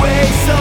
away so